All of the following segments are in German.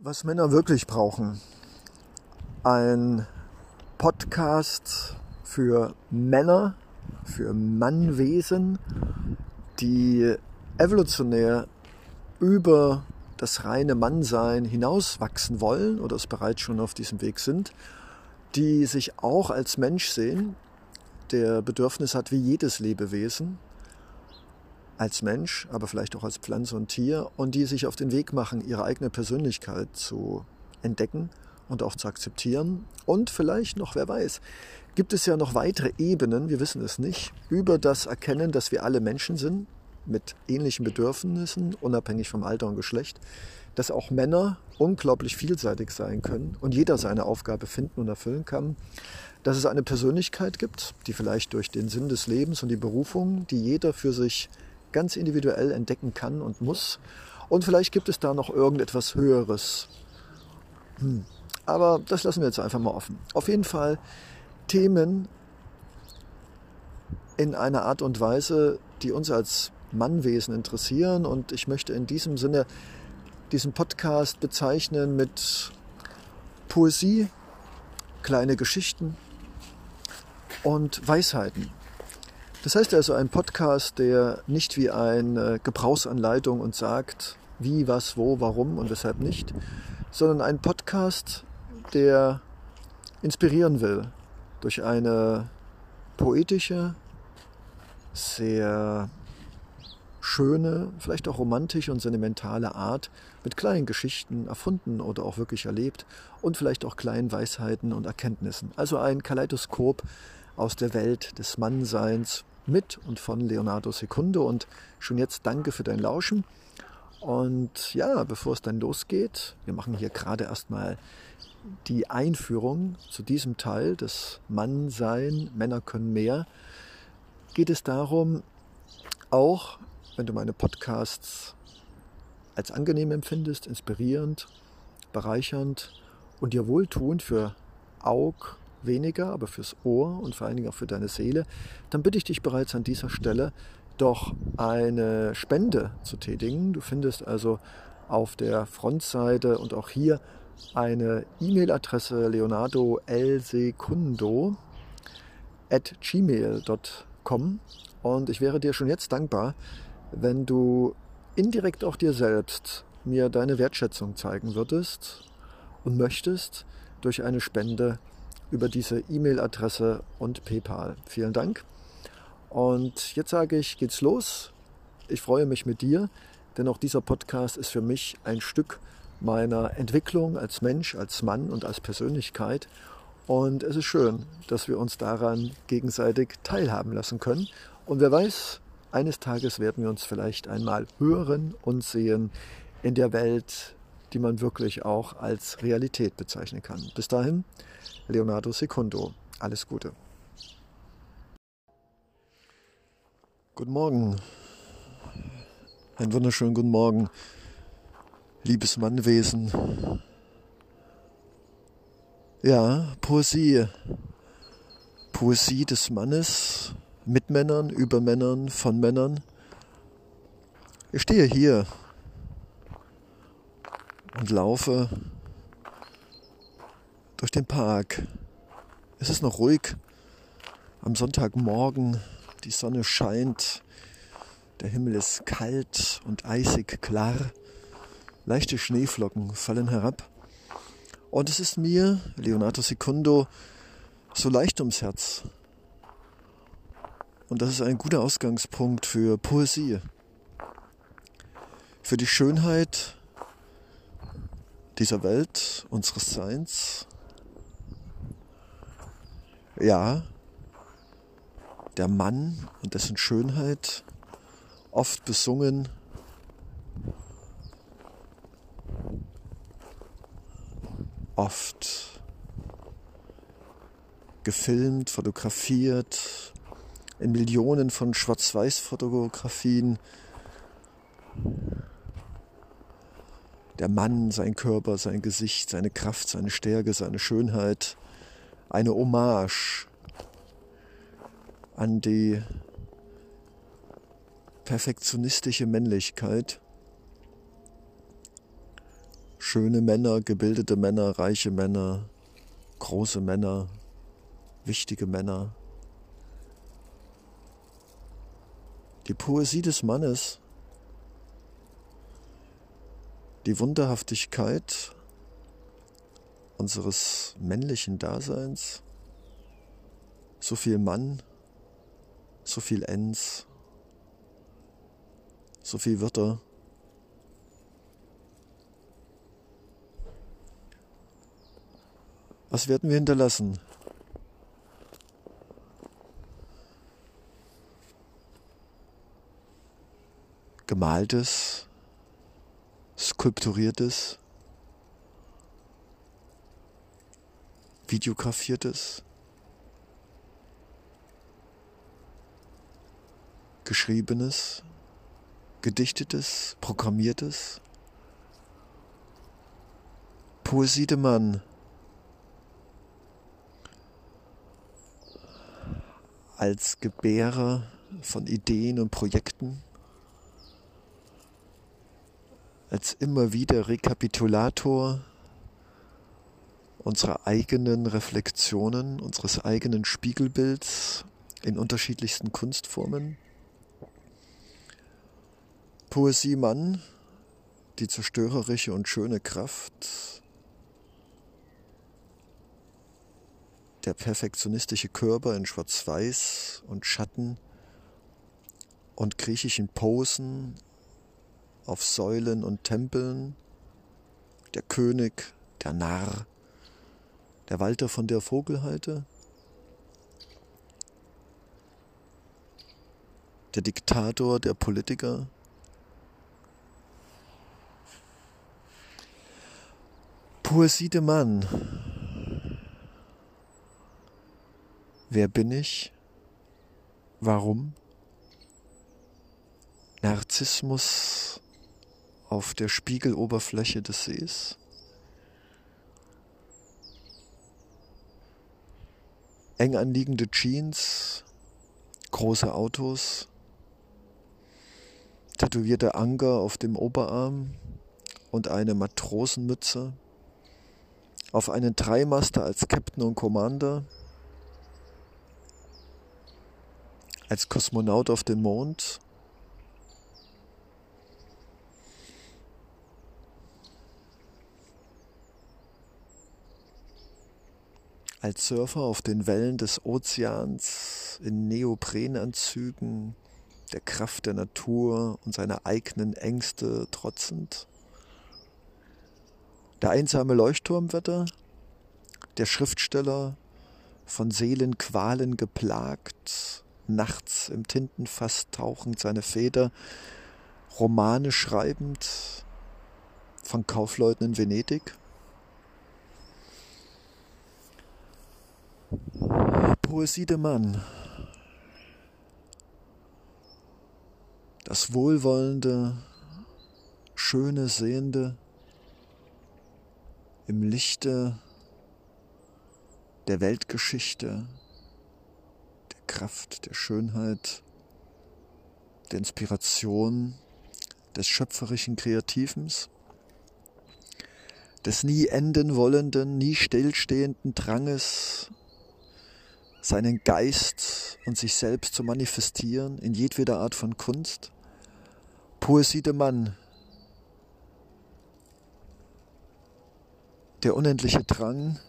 Was Männer wirklich brauchen. Ein Podcast für Männer, für Mannwesen, die evolutionär über das reine Mannsein hinauswachsen wollen oder es bereits schon auf diesem Weg sind, die sich auch als Mensch sehen, der Bedürfnis hat wie jedes Lebewesen, als Mensch, aber vielleicht auch als Pflanze und Tier, und die sich auf den Weg machen, ihre eigene Persönlichkeit zu entdecken und auch zu akzeptieren. Und vielleicht noch, wer weiß, gibt es ja noch weitere Ebenen, wir wissen es nicht, über das Erkennen, dass wir alle Menschen sind, mit ähnlichen Bedürfnissen, unabhängig vom Alter und Geschlecht, dass auch Männer unglaublich vielseitig sein können und jeder seine Aufgabe finden und erfüllen kann, dass es eine Persönlichkeit gibt, die vielleicht durch den Sinn des Lebens und die Berufung, die jeder für sich ganz individuell entdecken kann und muss. Und vielleicht gibt es da noch irgendetwas Höheres. Hm. Aber das lassen wir jetzt einfach mal offen. Auf jeden Fall Themen in einer Art und Weise, die uns als Mannwesen interessieren. Und ich möchte in diesem Sinne diesen Podcast bezeichnen mit Poesie, kleine Geschichten und Weisheiten. Das heißt also ein Podcast, der nicht wie eine Gebrauchsanleitung und sagt, wie, was, wo, warum und weshalb nicht, sondern ein Podcast, der inspirieren will durch eine poetische, sehr schöne, vielleicht auch romantische und sentimentale Art mit kleinen Geschichten erfunden oder auch wirklich erlebt und vielleicht auch kleinen Weisheiten und Erkenntnissen. Also ein Kaleidoskop aus der Welt des Mannseins mit und von Leonardo Secundo. Und schon jetzt danke für dein Lauschen. Und ja, bevor es dann losgeht, wir machen hier gerade erstmal die Einführung zu diesem Teil des Mannsein, Männer können mehr, geht es darum, auch wenn du meine Podcasts als angenehm empfindest, inspirierend, bereichernd und dir wohltuend für Aug, weniger, aber fürs Ohr und vor allen Dingen auch für deine Seele, dann bitte ich dich bereits an dieser Stelle doch eine Spende zu tätigen. Du findest also auf der Frontseite und auch hier eine E-Mail-Adresse leonardo at gmail.com und ich wäre dir schon jetzt dankbar, wenn du indirekt auch dir selbst mir deine Wertschätzung zeigen würdest und möchtest durch eine Spende über diese E-Mail-Adresse und PayPal. Vielen Dank. Und jetzt sage ich, geht's los. Ich freue mich mit dir, denn auch dieser Podcast ist für mich ein Stück meiner Entwicklung als Mensch, als Mann und als Persönlichkeit. Und es ist schön, dass wir uns daran gegenseitig teilhaben lassen können. Und wer weiß, eines Tages werden wir uns vielleicht einmal hören und sehen in der Welt, die man wirklich auch als Realität bezeichnen kann. Bis dahin, Leonardo Secundo. Alles Gute. Guten Morgen. Einen wunderschönen guten Morgen, liebes Mannwesen. Ja, Poesie. Poesie des Mannes, mit Männern, über Männern, von Männern. Ich stehe hier und laufe durch den Park. Es ist noch ruhig. Am Sonntagmorgen, die Sonne scheint, der Himmel ist kalt und eisig klar. Leichte Schneeflocken fallen herab. Und es ist mir, Leonardo Secundo, so leicht ums Herz. Und das ist ein guter Ausgangspunkt für Poesie. Für die Schönheit dieser Welt, unseres Seins. Ja, der Mann und dessen Schönheit, oft besungen, oft gefilmt, fotografiert, in Millionen von Schwarz-Weiß-Fotografien der Mann, sein Körper, sein Gesicht, seine Kraft, seine Stärke, seine Schönheit, eine Hommage an die perfektionistische Männlichkeit. Schöne Männer, gebildete Männer, reiche Männer, große Männer, wichtige Männer. Die Poesie des Mannes, die Wunderhaftigkeit unseres männlichen Daseins, so viel Mann, so viel Ens, so viel Wörter. Was werden wir hinterlassen? Gemaltes, skulpturiertes, videografiertes, geschriebenes, gedichtetes, programmiertes, Poesie de Mann. als Gebärer von Ideen und Projekten, als immer wieder Rekapitulator unserer eigenen Reflexionen, unseres eigenen Spiegelbilds in unterschiedlichsten Kunstformen. Poesie Mann, die zerstörerische und schöne Kraft, der perfektionistische Körper in Schwarz-Weiß und Schatten und griechischen Posen auf Säulen und Tempeln, der König, der Narr, der Walter von der Vogelheide, der Diktator, der Politiker, Poesie de Mann. Wer bin ich? Warum? Narzissmus auf der Spiegeloberfläche des Sees? Eng anliegende Jeans, große Autos, tätowierte Anker auf dem Oberarm und eine Matrosenmütze. Auf einen Dreimaster als Captain und Commander, als Kosmonaut auf dem Mond, als Surfer auf den Wellen des Ozeans in Neoprenanzügen, der Kraft der Natur und seiner eigenen Ängste trotzend. Der einsame Leuchtturmwetter, der Schriftsteller, von Seelenqualen geplagt, nachts im Tintenfass tauchend seine Feder, Romane schreibend, von Kaufleuten in Venedig. Poesie de Mann. Das wohlwollende, schöne Sehende, im Lichte der Weltgeschichte, der Kraft, der Schönheit, der Inspiration, des schöpferischen Kreativens, des nie enden wollenden, nie stillstehenden Dranges, seinen Geist und sich selbst zu manifestieren in jedweder Art von Kunst. Poesie de Mann, der unendliche Drang,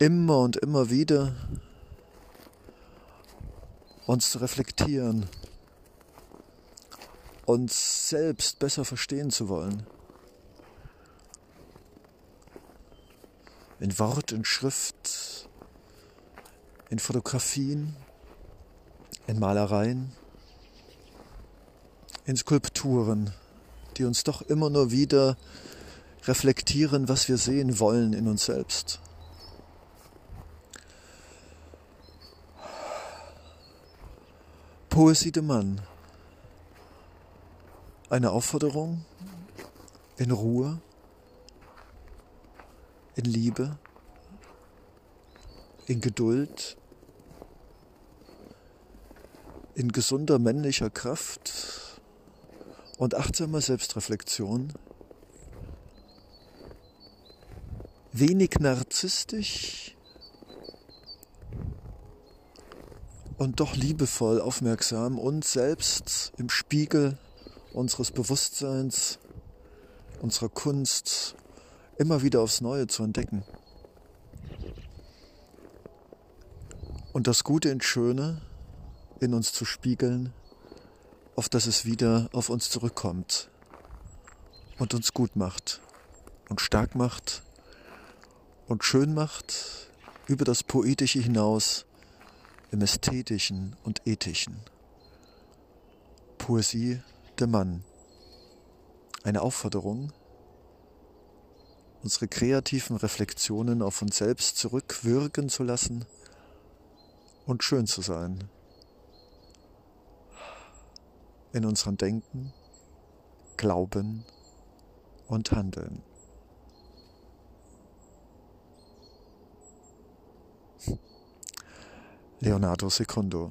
immer und immer wieder uns zu reflektieren, uns selbst besser verstehen zu wollen. In Wort, in Schrift, in Fotografien, in Malereien, in Skulpturen, die uns doch immer nur wieder reflektieren, was wir sehen wollen in uns selbst. Poesie de Mann. Eine Aufforderung in Ruhe, in Liebe, in Geduld, in gesunder männlicher Kraft. Und achtsame Selbstreflexion. Wenig narzisstisch und doch liebevoll aufmerksam, uns selbst im Spiegel unseres Bewusstseins, unserer Kunst immer wieder aufs Neue zu entdecken. Und das Gute und Schöne in uns zu spiegeln, auf dass es wieder auf uns zurückkommt und uns gut macht und stark macht und schön macht über das Poetische hinaus im Ästhetischen und Ethischen. Poesie der Mann. Eine Aufforderung, unsere kreativen Reflexionen auf uns selbst zurückwirken zu lassen und schön zu sein. In unserem Denken, Glauben und Handeln. Leonardo Secundo